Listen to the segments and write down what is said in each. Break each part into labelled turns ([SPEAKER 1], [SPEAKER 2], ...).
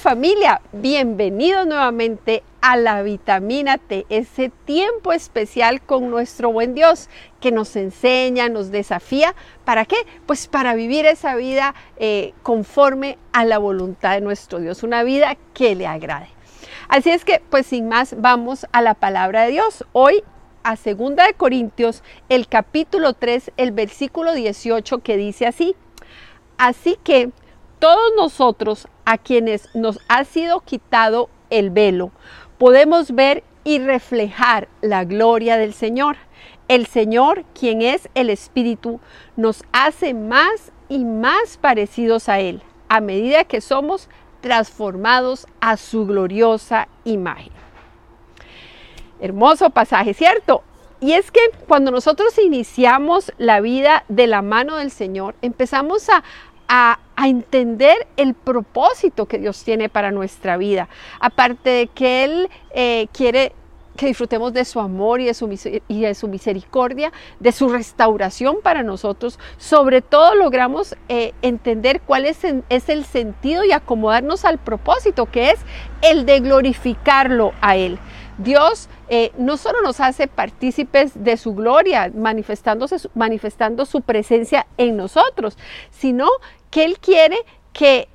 [SPEAKER 1] Familia, bienvenidos nuevamente a la vitamina T, ese tiempo especial con nuestro buen Dios que nos enseña, nos desafía. ¿Para qué? Pues para vivir esa vida eh, conforme a la voluntad de nuestro Dios, una vida que le agrade. Así es que, pues sin más, vamos a la palabra de Dios. Hoy a Segunda de Corintios, el capítulo 3, el versículo 18 que dice así: Así que todos nosotros a quienes nos ha sido quitado el velo, podemos ver y reflejar la gloria del Señor. El Señor, quien es el Espíritu, nos hace más y más parecidos a Él a medida que somos transformados a su gloriosa imagen. Hermoso pasaje, ¿cierto? Y es que cuando nosotros iniciamos la vida de la mano del Señor, empezamos a, a, entender el propósito que Dios tiene para nuestra vida. Aparte de que Él eh, quiere que disfrutemos de su amor y de su, de su, misericordia, de su restauración para nosotros. Sobre todo logramos eh, entender cuál es, el sentido y acomodarnos al propósito, que es el de glorificarlo a Él. Dios eh, no solo nos hace partícipes de su gloria, manifestándose, manifestando su presencia en nosotros, sino que Él quiere que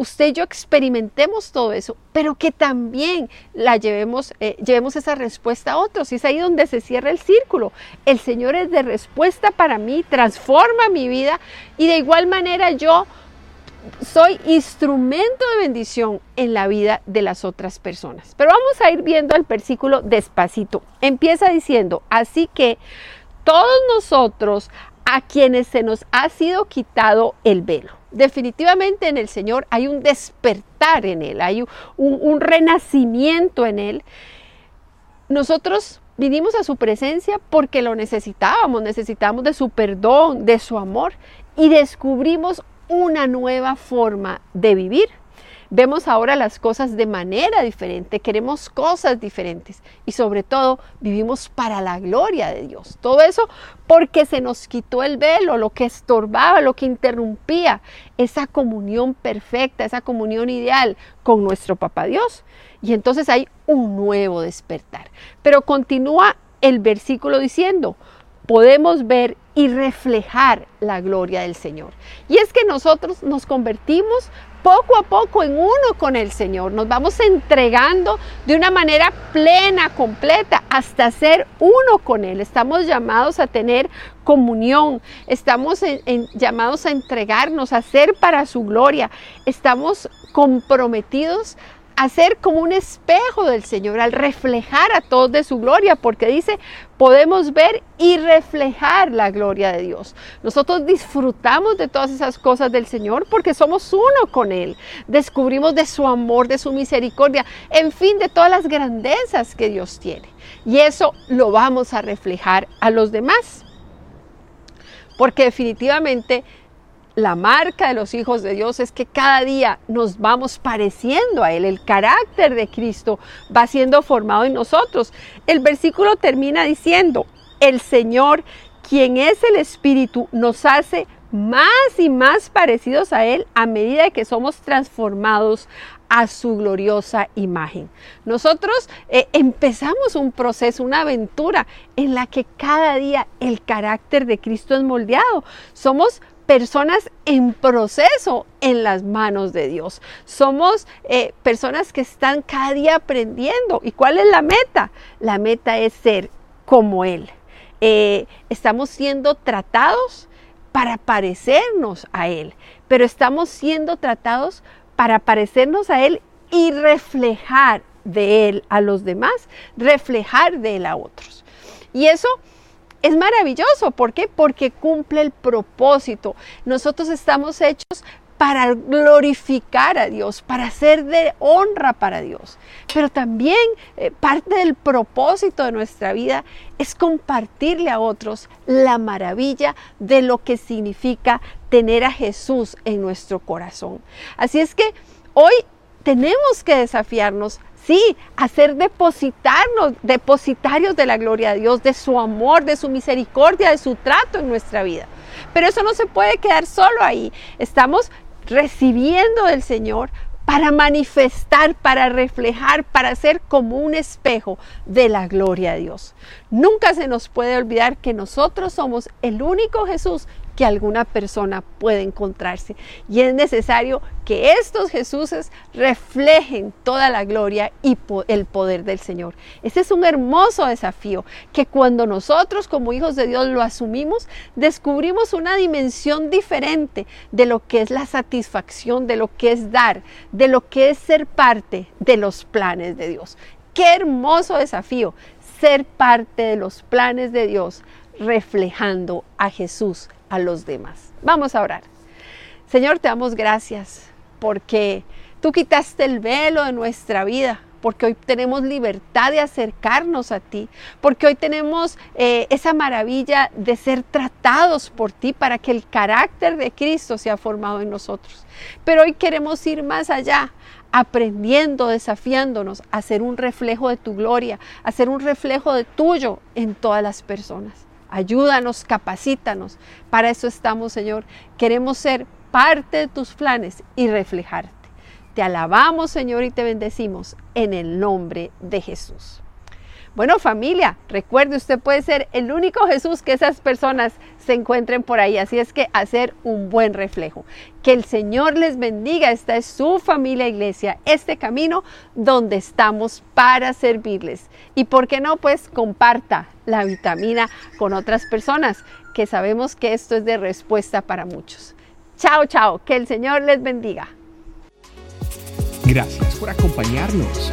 [SPEAKER 1] usted y yo experimentemos todo eso, pero que también la llevemos, eh, llevemos esa respuesta a otros. Y es ahí donde se cierra el círculo. El Señor es de respuesta para mí, transforma mi vida y de igual manera yo soy instrumento de bendición en la vida de las otras personas. Pero vamos a ir viendo el versículo despacito. Empieza diciendo, así que todos nosotros a quienes se nos ha sido quitado el velo. Definitivamente en el Señor hay un despertar en Él, hay un, renacimiento en Él. Nosotros vinimos a su presencia porque lo necesitábamos, necesitamos de su perdón, de su amor y descubrimos una nueva forma de vivir. Vemos ahora las cosas de manera diferente, queremos cosas diferentes y sobre todo vivimos para la gloria de Dios. Todo eso porque se nos quitó el velo, lo que estorbaba, lo que interrumpía esa comunión perfecta, esa comunión ideal con nuestro Papá Dios. Y entonces hay un nuevo despertar. Pero continúa el versículo diciendo, podemos ver y reflejar la gloria del Señor. Y es que nosotros nos convertimos poco a poco en uno con el Señor. Nos vamos entregando de una manera plena, completa, hasta ser uno con Él. Estamos llamados a tener comunión, estamos llamados a entregarnos, a ser para su gloria. Estamos comprometidos a ser como un espejo del Señor, al reflejar a todos de su gloria, porque dice, podemos ver y reflejar la gloria de Dios. Nosotros disfrutamos de todas esas cosas del Señor porque somos uno con Él. Descubrimos de su amor, de su misericordia, en fin, de todas las grandezas que Dios tiene. Y eso lo vamos a reflejar a los demás. Porque definitivamente la marca de los hijos de Dios es que cada día nos vamos pareciendo a Él. El carácter de Cristo va siendo formado en nosotros. El versículo termina diciendo, el Señor, quien es el Espíritu, nos hace más y más parecidos a Él a medida que somos transformados a su gloriosa imagen. Nosotros eh, empezamos un proceso, una aventura en la que cada día el carácter de Cristo es moldeado. Somos personas en proceso en las manos de Dios. Somos eh, personas que están cada día aprendiendo. ¿Y cuál es la meta? La meta es ser como Él. Eh, estamos siendo tratados para parecernos a Él, pero estamos siendo tratados para parecernos a Él y reflejar de Él a los demás, reflejar de Él a otros. Y eso es maravilloso. ¿Por qué? Porque cumple el propósito. Nosotros estamos hechos para glorificar a Dios, para ser de honra para Dios. Pero también eh, parte del propósito de nuestra vida es compartirle a otros la maravilla de lo que significa tener a Jesús en nuestro corazón. Así es que hoy tenemos que desafiarnos Sí, hacer depositarnos, depositarios de la gloria de Dios, de su amor, de su misericordia, de su trato en nuestra vida. Pero eso no se puede quedar solo ahí. Estamos recibiendo del Señor para manifestar, para reflejar, para ser como un espejo de la gloria de Dios. Nunca se nos puede olvidar que nosotros somos el único Jesús que alguna persona puede encontrarse. Y es necesario que estos Jesuses reflejen toda la gloria y el poder del Señor. Ese es un hermoso desafío que cuando nosotros como hijos de Dios lo asumimos, descubrimos una dimensión diferente de lo que es la satisfacción, de lo que es dar, de lo que es ser parte de los planes de Dios. Qué hermoso desafío ser parte de los planes de Dios reflejando a Jesús a los demás. Vamos a orar. Señor, te damos gracias porque tú quitaste el velo de nuestra vida, porque hoy tenemos libertad de acercarnos a ti, porque hoy tenemos eh, esa maravilla de ser tratados por ti para que el carácter de Cristo sea formado en nosotros. Pero hoy queremos ir más allá, aprendiendo, desafiándonos a ser un reflejo de tu gloria, a ser un reflejo de tuyo en todas las personas. Ayúdanos, capacítanos. Para eso estamos, Señor. Queremos ser parte de tus planes y reflejarte. Te alabamos, Señor, y te bendecimos en el nombre de Jesús. Bueno, familia, recuerde, usted puede ser el único Jesús que esas personas se encuentren por ahí. Así es que hacer un buen reflejo. Que el Señor les bendiga. Esta es su familia iglesia, este camino donde estamos para servirles. Y por qué no, pues comparta la vitamina con otras personas, que sabemos que esto es de respuesta para muchos. Chao, chao. Que el Señor les bendiga.
[SPEAKER 2] Gracias por acompañarnos.